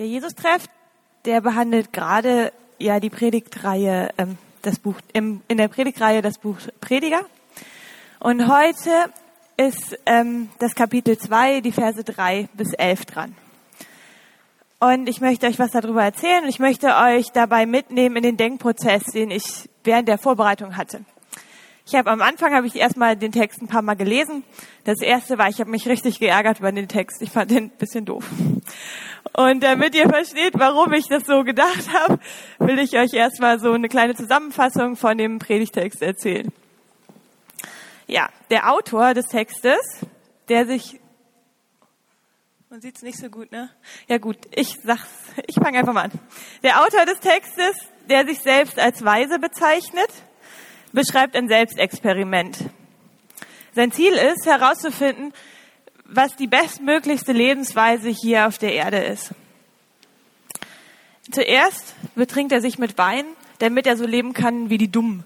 Der Jesus-Treff, der behandelt gerade ja die Predigtreihe, ähm, das Buch, im, in der Predigtreihe das Buch Prediger. Und heute ist ähm, das Kapitel 2, die Verse 3 bis 11 dran. Und ich möchte euch was darüber erzählen und ich möchte euch dabei mitnehmen in den Denkprozess, den ich während der Vorbereitung hatte. Ich habe am Anfang habe ich erstmal den Text ein paar Mal gelesen. Das erste war, ich habe mich richtig geärgert über den Text. Ich fand den ein bisschen doof. Und damit ihr versteht, warum ich das so gedacht habe, will ich euch erstmal so eine kleine Zusammenfassung von dem Predigtext erzählen. Ja, der Autor des Textes, der sich man sieht's nicht so gut, ne? Ja gut, ich sag's, ich fange einfach mal an. Der Autor des Textes, der sich selbst als Weise bezeichnet, beschreibt ein Selbstexperiment. Sein Ziel ist herauszufinden, was die bestmöglichste Lebensweise hier auf der Erde ist. Zuerst betrinkt er sich mit Wein, damit er so leben kann wie die Dummen.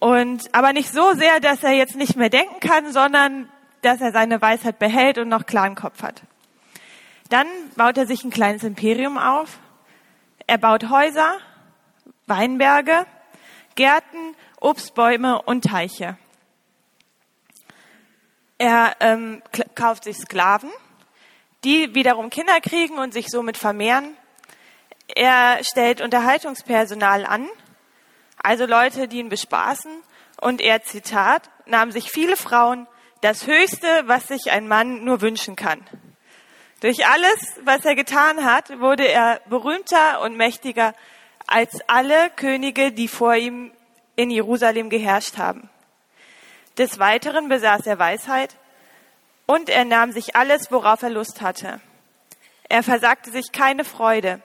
Und, aber nicht so sehr, dass er jetzt nicht mehr denken kann, sondern dass er seine Weisheit behält und noch klaren Kopf hat. Dann baut er sich ein kleines Imperium auf. Er baut Häuser, Weinberge, Gärten Obstbäume und Teiche. Er ähm, kauft sich Sklaven, die wiederum Kinder kriegen und sich somit vermehren. Er stellt Unterhaltungspersonal an, also Leute, die ihn bespaßen. Und er, Zitat, nahm sich viele Frauen, das Höchste, was sich ein Mann nur wünschen kann. Durch alles, was er getan hat, wurde er berühmter und mächtiger als alle Könige, die vor ihm in Jerusalem geherrscht haben. Des Weiteren besaß er Weisheit und er nahm sich alles, worauf er Lust hatte. Er versagte sich keine Freude.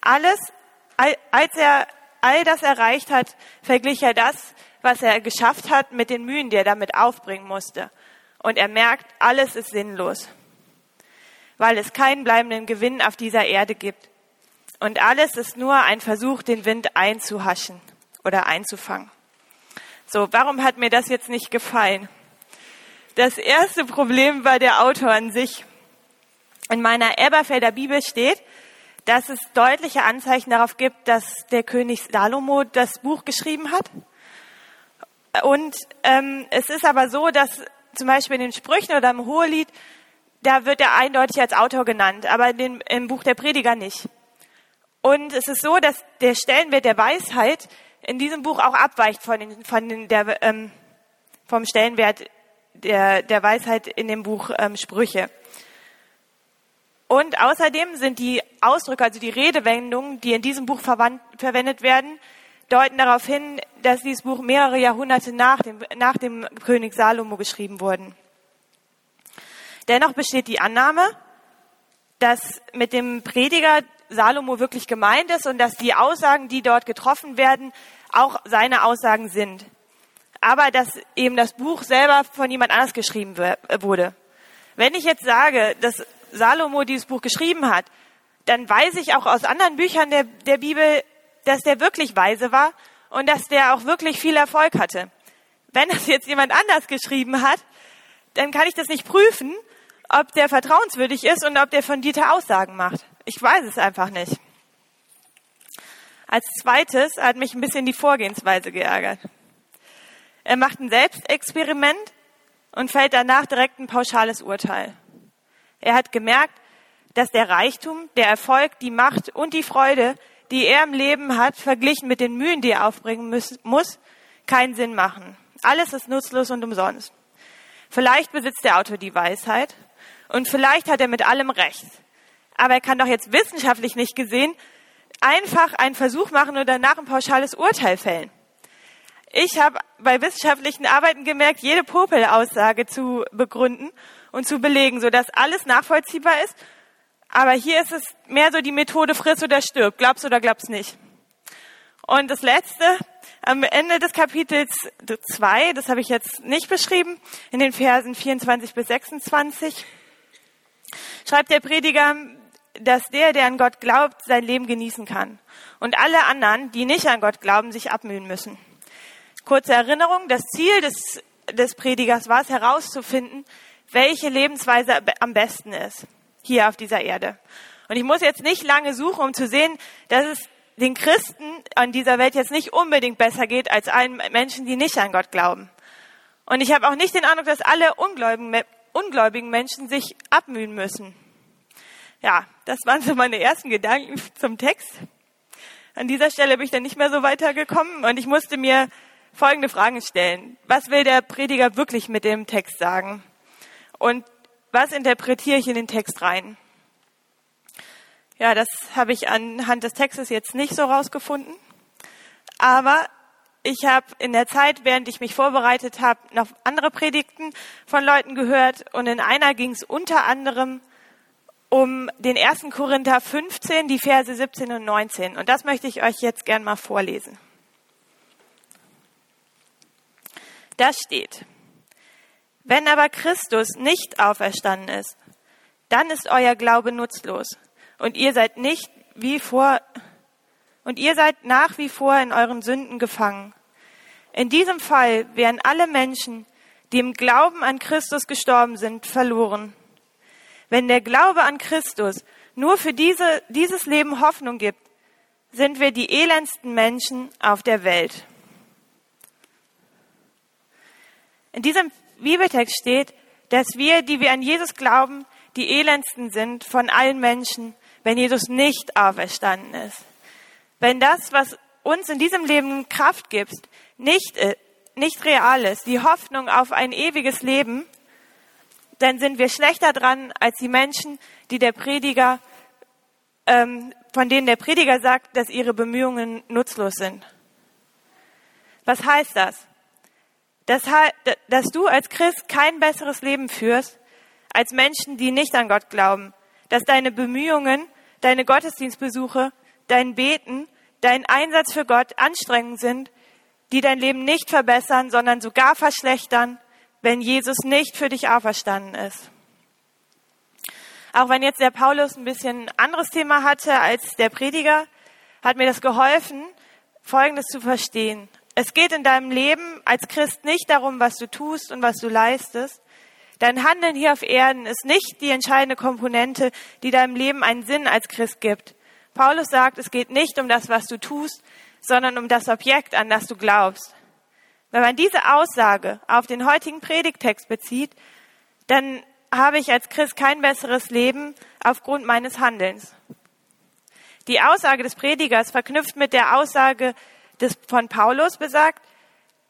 Alles, als er all das erreicht hat, verglich er das, was er geschafft hat, mit den Mühen, die er damit aufbringen musste. Und er merkt, alles ist sinnlos, weil es keinen bleibenden Gewinn auf dieser Erde gibt. Und alles ist nur ein Versuch, den Wind einzuhaschen oder einzufangen. So, warum hat mir das jetzt nicht gefallen? Das erste Problem war der Autor an sich. In meiner Eberfelder Bibel steht, dass es deutliche Anzeichen darauf gibt, dass der König Salomo das Buch geschrieben hat. Und ähm, es ist aber so, dass zum Beispiel in den Sprüchen oder im Hohelied, da wird er eindeutig als Autor genannt, aber den, im Buch der Prediger nicht. Und es ist so, dass der Stellenwert der Weisheit in diesem Buch auch abweicht von, den, von den, der, ähm, vom Stellenwert der, der Weisheit in dem Buch ähm, Sprüche. Und außerdem sind die Ausdrücke, also die Redewendungen, die in diesem Buch verwendet werden, deuten darauf hin, dass dieses Buch mehrere Jahrhunderte nach dem, nach dem König Salomo geschrieben wurden. Dennoch besteht die Annahme, dass mit dem Prediger Salomo wirklich gemeint ist und dass die Aussagen, die dort getroffen werden, auch seine Aussagen sind. Aber dass eben das Buch selber von jemand anders geschrieben wurde. Wenn ich jetzt sage, dass Salomo dieses Buch geschrieben hat, dann weiß ich auch aus anderen Büchern der, der Bibel, dass der wirklich weise war und dass der auch wirklich viel Erfolg hatte. Wenn das jetzt jemand anders geschrieben hat, dann kann ich das nicht prüfen, ob der vertrauenswürdig ist und ob der fundierte Aussagen macht. Ich weiß es einfach nicht. Als zweites hat mich ein bisschen die Vorgehensweise geärgert. Er macht ein Selbstexperiment und fällt danach direkt ein pauschales Urteil. Er hat gemerkt, dass der Reichtum, der Erfolg, die Macht und die Freude, die er im Leben hat, verglichen mit den Mühen, die er aufbringen muss, keinen Sinn machen. Alles ist nutzlos und umsonst. Vielleicht besitzt der Autor die Weisheit und vielleicht hat er mit allem recht. Aber er kann doch jetzt wissenschaftlich nicht gesehen einfach einen Versuch machen und danach ein pauschales Urteil fällen. Ich habe bei wissenschaftlichen Arbeiten gemerkt, jede Popelaussage zu begründen und zu belegen, sodass alles nachvollziehbar ist. Aber hier ist es mehr so die Methode friss oder stirb, glaubst oder glaubst nicht. Und das letzte, am Ende des Kapitels 2, das habe ich jetzt nicht beschrieben, in den Versen 24 bis 26, schreibt der Prediger, dass der, der an Gott glaubt, sein Leben genießen kann. Und alle anderen, die nicht an Gott glauben, sich abmühen müssen. Kurze Erinnerung, das Ziel des, des Predigers war es herauszufinden, welche Lebensweise am besten ist hier auf dieser Erde. Und ich muss jetzt nicht lange suchen, um zu sehen, dass es den Christen an dieser Welt jetzt nicht unbedingt besser geht als allen Menschen, die nicht an Gott glauben. Und ich habe auch nicht den Eindruck, dass alle ungläubigen, ungläubigen Menschen sich abmühen müssen. Ja, das waren so meine ersten Gedanken zum Text. An dieser Stelle bin ich dann nicht mehr so weitergekommen und ich musste mir folgende Fragen stellen. Was will der Prediger wirklich mit dem Text sagen? Und was interpretiere ich in den Text rein? Ja, das habe ich anhand des Textes jetzt nicht so rausgefunden. Aber ich habe in der Zeit, während ich mich vorbereitet habe, noch andere Predigten von Leuten gehört und in einer ging es unter anderem um den 1. Korinther 15, die Verse 17 und 19. Und das möchte ich euch jetzt gern mal vorlesen. Da steht, wenn aber Christus nicht auferstanden ist, dann ist euer Glaube nutzlos und ihr seid nicht wie vor und ihr seid nach wie vor in euren Sünden gefangen. In diesem Fall wären alle Menschen, die im Glauben an Christus gestorben sind, verloren. Wenn der Glaube an Christus nur für diese, dieses Leben Hoffnung gibt, sind wir die elendsten Menschen auf der Welt. In diesem Bibeltext steht, dass wir, die wir an Jesus glauben, die elendsten sind von allen Menschen, wenn Jesus nicht auferstanden ist. Wenn das, was uns in diesem Leben Kraft gibt, nicht, äh, nicht real ist, die Hoffnung auf ein ewiges Leben, dann sind wir schlechter dran als die Menschen, die der Prediger, ähm, von denen der Prediger sagt, dass ihre Bemühungen nutzlos sind. Was heißt das? dass, dass du als Christ kein besseres Leben führst als Menschen, die nicht an Gott glauben. Dass deine Bemühungen, deine Gottesdienstbesuche, dein Beten, dein Einsatz für Gott Anstrengungen sind, die dein Leben nicht verbessern, sondern sogar verschlechtern, wenn Jesus nicht für dich auferstanden ist. Auch wenn jetzt der Paulus ein bisschen anderes Thema hatte als der Prediger, hat mir das geholfen, Folgendes zu verstehen. Es geht in deinem Leben als Christ nicht darum, was du tust und was du leistest. Dein Handeln hier auf Erden ist nicht die entscheidende Komponente, die deinem Leben einen Sinn als Christ gibt. Paulus sagt, es geht nicht um das, was du tust, sondern um das Objekt, an das du glaubst. Wenn man diese Aussage auf den heutigen Predigtext bezieht, dann habe ich als Christ kein besseres Leben aufgrund meines Handelns. Die Aussage des Predigers verknüpft mit der Aussage des, von Paulus besagt,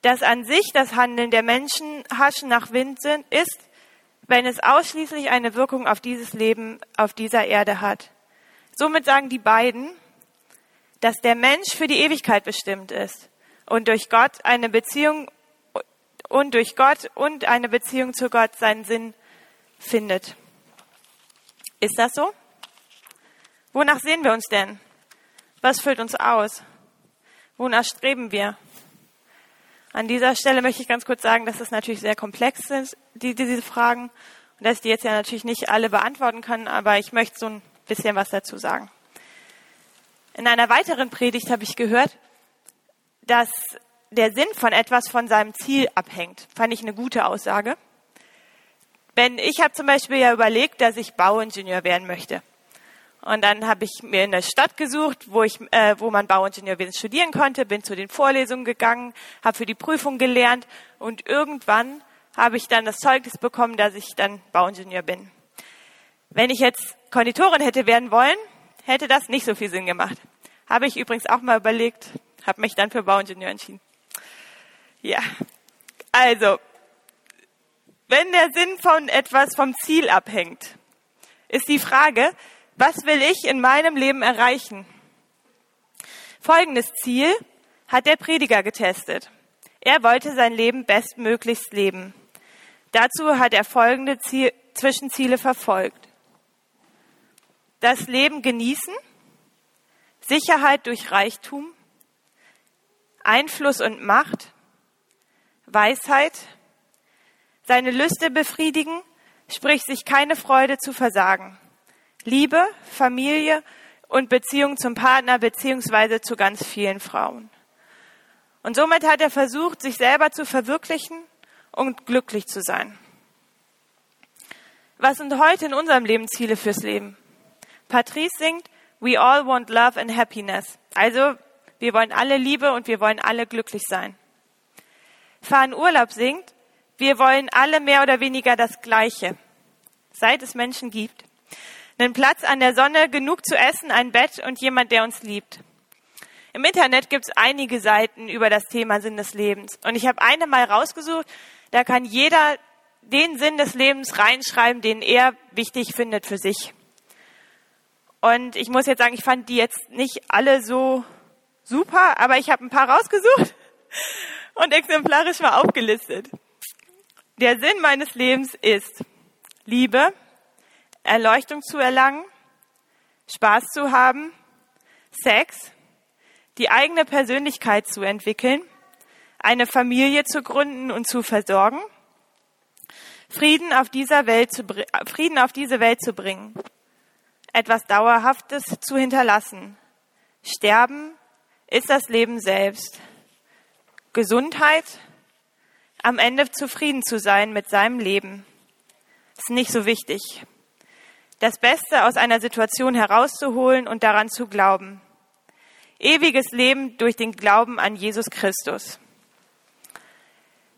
dass an sich das Handeln der Menschen Haschen nach Wind sind, ist, wenn es ausschließlich eine Wirkung auf dieses Leben auf dieser Erde hat. Somit sagen die beiden, dass der Mensch für die Ewigkeit bestimmt ist und durch Gott eine Beziehung und durch Gott und eine Beziehung zu Gott seinen Sinn findet. Ist das so? Wonach sehen wir uns denn? Was füllt uns aus? Wonach streben wir? An dieser Stelle möchte ich ganz kurz sagen, dass es natürlich sehr komplex sind, die, diese Fragen, und dass ich die jetzt ja natürlich nicht alle beantworten kann, aber ich möchte so ein bisschen was dazu sagen. In einer weiteren Predigt habe ich gehört, dass der Sinn von etwas von seinem Ziel abhängt. Fand ich eine gute Aussage. Wenn ich habe zum Beispiel ja überlegt, dass ich Bauingenieur werden möchte. Und dann habe ich mir eine Stadt gesucht, wo ich, äh, wo man Bauingenieurwesen studieren konnte, bin zu den Vorlesungen gegangen, habe für die Prüfung gelernt und irgendwann habe ich dann das Zeugnis bekommen, dass ich dann Bauingenieur bin. Wenn ich jetzt Konditorin hätte werden wollen, hätte das nicht so viel Sinn gemacht. Habe ich übrigens auch mal überlegt, habe mich dann für Bauingenieur entschieden. Ja, also, wenn der Sinn von etwas vom Ziel abhängt, ist die Frage, was will ich in meinem Leben erreichen? Folgendes Ziel hat der Prediger getestet. Er wollte sein Leben bestmöglichst leben. Dazu hat er folgende Ziel, Zwischenziele verfolgt. Das Leben genießen, Sicherheit durch Reichtum, Einfluss und Macht, Weisheit, seine Lüste befriedigen, sprich sich keine Freude zu versagen. Liebe, Familie und Beziehung zum Partner beziehungsweise zu ganz vielen Frauen. Und somit hat er versucht, sich selber zu verwirklichen und glücklich zu sein. Was sind heute in unserem Leben Ziele fürs Leben? Patrice singt, We all want love and happiness. Also, wir wollen alle Liebe und wir wollen alle glücklich sein. Fahren Urlaub singt, wir wollen alle mehr oder weniger das Gleiche. Seit es Menschen gibt. Einen Platz an der Sonne, genug zu essen, ein Bett und jemand, der uns liebt. Im Internet gibt es einige Seiten über das Thema Sinn des Lebens. Und ich habe eine mal rausgesucht, da kann jeder den Sinn des Lebens reinschreiben, den er wichtig findet für sich. Und ich muss jetzt sagen, ich fand die jetzt nicht alle so super, aber ich habe ein paar rausgesucht und exemplarisch mal aufgelistet. Der Sinn meines Lebens ist Liebe, Erleuchtung zu erlangen, Spaß zu haben, Sex, die eigene Persönlichkeit zu entwickeln, eine Familie zu gründen und zu versorgen, Frieden auf dieser Welt zu, Frieden auf diese Welt zu bringen, etwas Dauerhaftes zu hinterlassen. Sterben ist das Leben selbst. Gesundheit, am Ende zufrieden zu sein mit seinem Leben, ist nicht so wichtig. Das Beste aus einer Situation herauszuholen und daran zu glauben. Ewiges Leben durch den Glauben an Jesus Christus.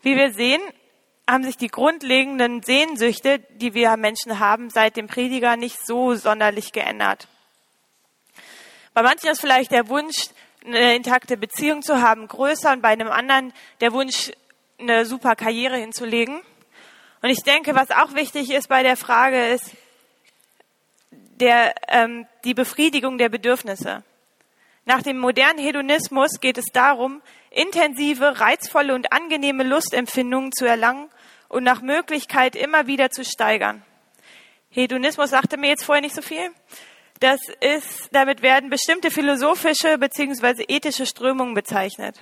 Wie wir sehen, haben sich die grundlegenden Sehnsüchte, die wir Menschen haben, seit dem Prediger nicht so sonderlich geändert. Bei manchen ist vielleicht der Wunsch, eine intakte Beziehung zu haben, größer und bei einem anderen der Wunsch, eine super Karriere hinzulegen. Und ich denke, was auch wichtig ist bei der Frage, ist der, ähm, die Befriedigung der Bedürfnisse. Nach dem modernen Hedonismus geht es darum, intensive, reizvolle und angenehme Lustempfindungen zu erlangen und nach Möglichkeit immer wieder zu steigern. Hedonismus sagte mir jetzt vorher nicht so viel. Das ist, damit werden bestimmte philosophische bzw. ethische Strömungen bezeichnet.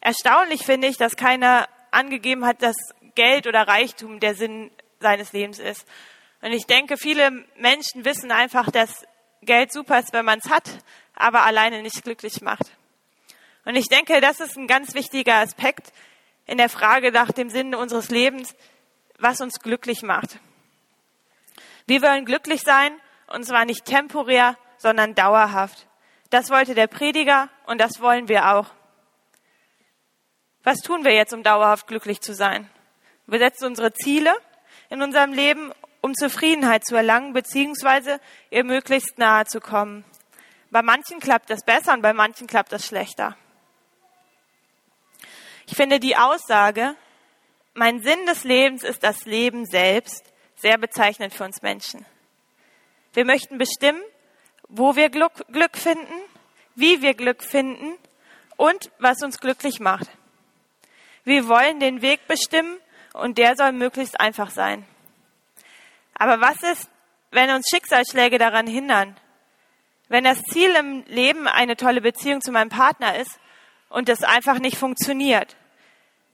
Erstaunlich finde ich, dass keiner angegeben hat, dass Geld oder Reichtum der Sinn seines Lebens ist. Und ich denke, viele Menschen wissen einfach, dass Geld super ist, wenn man es hat, aber alleine nicht glücklich macht. Und ich denke, das ist ein ganz wichtiger Aspekt in der Frage nach dem Sinn unseres Lebens, was uns glücklich macht. Wir wollen glücklich sein, und zwar nicht temporär, sondern dauerhaft. Das wollte der Prediger und das wollen wir auch. Was tun wir jetzt, um dauerhaft glücklich zu sein? Wir setzen unsere Ziele in unserem Leben, um Zufriedenheit zu erlangen, beziehungsweise ihr möglichst nahe zu kommen. Bei manchen klappt das besser und bei manchen klappt das schlechter. Ich finde die Aussage, mein Sinn des Lebens ist das Leben selbst, sehr bezeichnend für uns Menschen. Wir möchten bestimmen, wo wir Glück, finden, wie wir Glück finden und was uns glücklich macht. Wir wollen den Weg bestimmen und der soll möglichst einfach sein. Aber was ist, wenn uns Schicksalsschläge daran hindern? Wenn das Ziel im Leben eine tolle Beziehung zu meinem Partner ist und es einfach nicht funktioniert?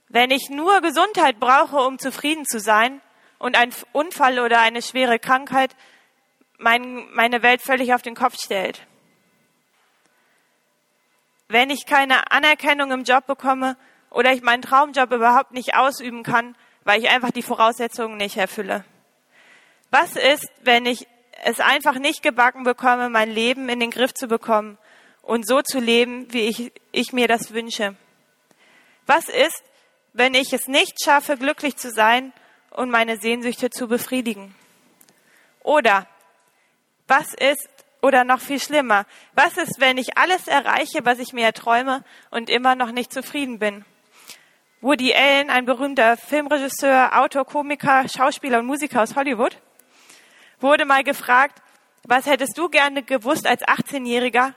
Wenn ich nur Gesundheit brauche, um zufrieden zu sein und ein Unfall oder eine schwere Krankheit mein, meine Welt völlig auf den Kopf stellt. Wenn ich keine Anerkennung im Job bekomme oder ich meinen Traumjob überhaupt nicht ausüben kann, weil ich einfach die Voraussetzungen nicht erfülle. Was ist, wenn ich es einfach nicht gebacken bekomme, mein Leben in den Griff zu bekommen und so zu leben, wie ich, ich mir das wünsche? Was ist, wenn ich es nicht schaffe, glücklich zu sein und meine Sehnsüchte zu befriedigen? Oder was ist, oder noch viel schlimmer, was ist, wenn ich alles erreiche, was ich mir erträume und immer noch nicht zufrieden bin? Woody Allen, ein berühmter Filmregisseur, Autor, Komiker, Schauspieler und Musiker aus Hollywood, wurde mal gefragt, was hättest du gerne gewusst als 18-Jähriger,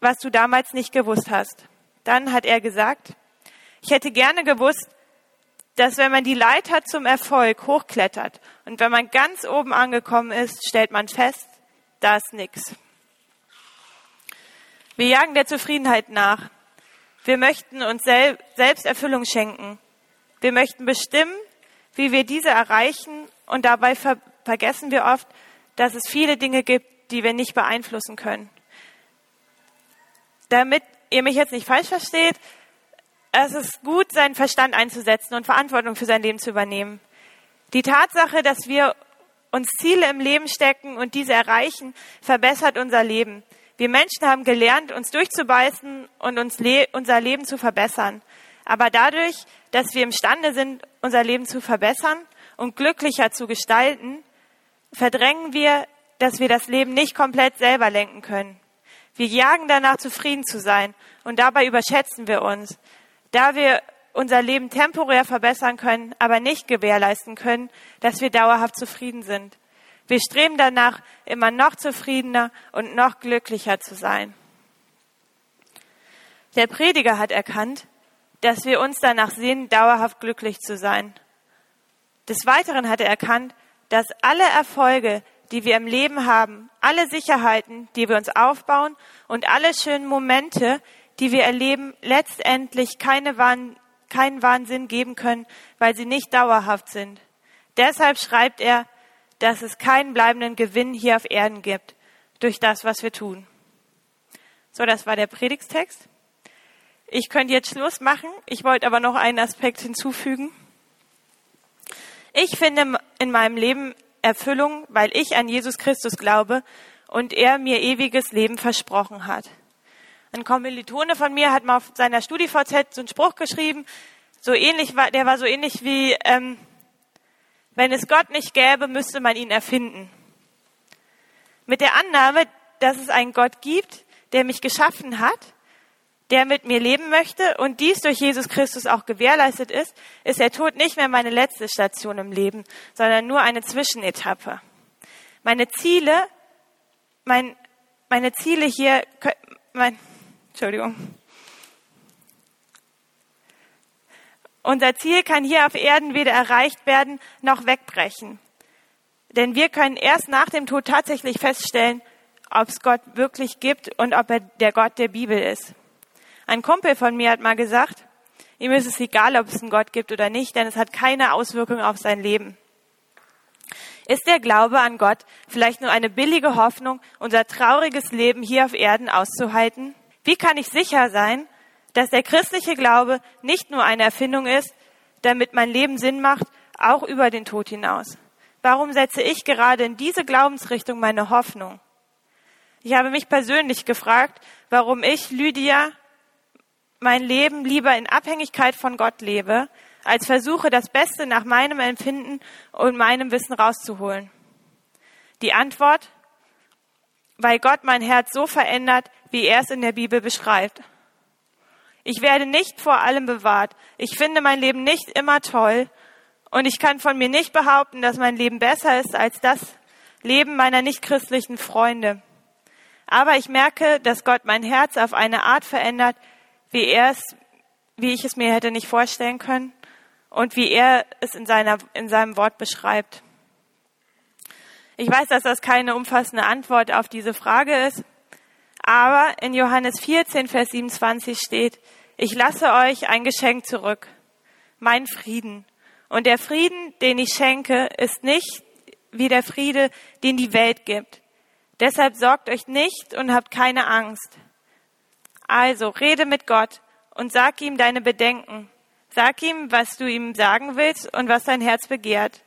was du damals nicht gewusst hast? Dann hat er gesagt, ich hätte gerne gewusst, dass wenn man die Leiter zum Erfolg hochklettert und wenn man ganz oben angekommen ist, stellt man fest, da ist nichts. Wir jagen der Zufriedenheit nach. Wir möchten uns sel selbst Erfüllung schenken. Wir möchten bestimmen, wie wir diese erreichen und dabei ver vergessen wir oft, dass es viele Dinge gibt, die wir nicht beeinflussen können. Damit ihr mich jetzt nicht falsch versteht, es ist gut, seinen Verstand einzusetzen und Verantwortung für sein Leben zu übernehmen. Die Tatsache, dass wir uns Ziele im Leben stecken und diese erreichen, verbessert unser Leben. Wir Menschen haben gelernt, uns durchzubeißen und uns le unser Leben zu verbessern. Aber dadurch, dass wir imstande sind, unser Leben zu verbessern und glücklicher zu gestalten, verdrängen wir, dass wir das Leben nicht komplett selber lenken können. Wir jagen danach, zufrieden zu sein und dabei überschätzen wir uns. Da wir unser Leben temporär verbessern können, aber nicht gewährleisten können, dass wir dauerhaft zufrieden sind. Wir streben danach, immer noch zufriedener und noch glücklicher zu sein. Der Prediger hat erkannt, dass wir uns danach sehen, dauerhaft glücklich zu sein. Des Weiteren hat er erkannt, dass alle Erfolge, die wir im Leben haben, alle Sicherheiten, die wir uns aufbauen und alle schönen Momente, die wir erleben, letztendlich keine Wahn, keinen Wahnsinn geben können, weil sie nicht dauerhaft sind. Deshalb schreibt er, dass es keinen bleibenden Gewinn hier auf Erden gibt durch das, was wir tun. So, das war der Predigstext. Ich könnte jetzt Schluss machen. Ich wollte aber noch einen Aspekt hinzufügen. Ich finde in meinem Leben Erfüllung, weil ich an Jesus Christus glaube und er mir ewiges Leben versprochen hat. Ein Kommilitone von mir hat mal auf seiner StudiVZ so einen Spruch geschrieben, so ähnlich war, der war so ähnlich wie, ähm, wenn es Gott nicht gäbe, müsste man ihn erfinden. Mit der Annahme, dass es einen Gott gibt, der mich geschaffen hat, der mit mir leben möchte und dies durch Jesus Christus auch gewährleistet ist, ist der Tod nicht mehr meine letzte Station im Leben, sondern nur eine Zwischenetappe. Meine Ziele, mein, meine Ziele hier, mein, Entschuldigung. Unser Ziel kann hier auf Erden weder erreicht werden noch wegbrechen. Denn wir können erst nach dem Tod tatsächlich feststellen, ob es Gott wirklich gibt und ob er der Gott der Bibel ist. Ein Kumpel von mir hat mal gesagt, ihm ist es egal, ob es einen Gott gibt oder nicht, denn es hat keine Auswirkung auf sein Leben. Ist der Glaube an Gott vielleicht nur eine billige Hoffnung, unser trauriges Leben hier auf Erden auszuhalten? Wie kann ich sicher sein, dass der christliche Glaube nicht nur eine Erfindung ist, damit mein Leben Sinn macht, auch über den Tod hinaus? Warum setze ich gerade in diese Glaubensrichtung meine Hoffnung? Ich habe mich persönlich gefragt, warum ich, Lydia, mein Leben lieber in Abhängigkeit von Gott lebe, als versuche, das Beste nach meinem Empfinden und meinem Wissen rauszuholen? Die Antwort, weil Gott mein Herz so verändert, wie er es in der Bibel beschreibt. Ich werde nicht vor allem bewahrt. Ich finde mein Leben nicht immer toll und ich kann von mir nicht behaupten, dass mein Leben besser ist als das Leben meiner nichtchristlichen Freunde. Aber ich merke, dass Gott mein Herz auf eine Art verändert, wie er es, wie ich es mir hätte nicht vorstellen können und wie er es in, seiner, in seinem Wort beschreibt. Ich weiß, dass das keine umfassende Antwort auf diese Frage ist, aber in Johannes 14, Vers 27 steht, ich lasse euch ein Geschenk zurück, mein Frieden. Und der Frieden, den ich schenke, ist nicht wie der Friede, den die Welt gibt. Deshalb sorgt euch nicht und habt keine Angst. Also rede mit Gott und sag ihm deine Bedenken. Sag ihm, was du ihm sagen willst und was dein Herz begehrt.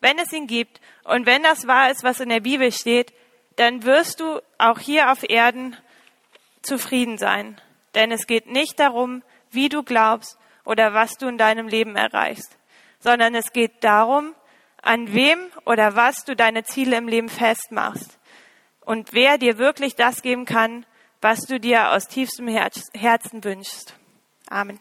Wenn es ihn gibt und wenn das wahr ist, was in der Bibel steht, dann wirst du auch hier auf Erden zufrieden sein. Denn es geht nicht darum, wie du glaubst oder was du in deinem Leben erreichst, sondern es geht darum, an wem oder was du deine Ziele im Leben festmachst und wer dir wirklich das geben kann, was du dir aus tiefstem Herzen wünschst. Amen.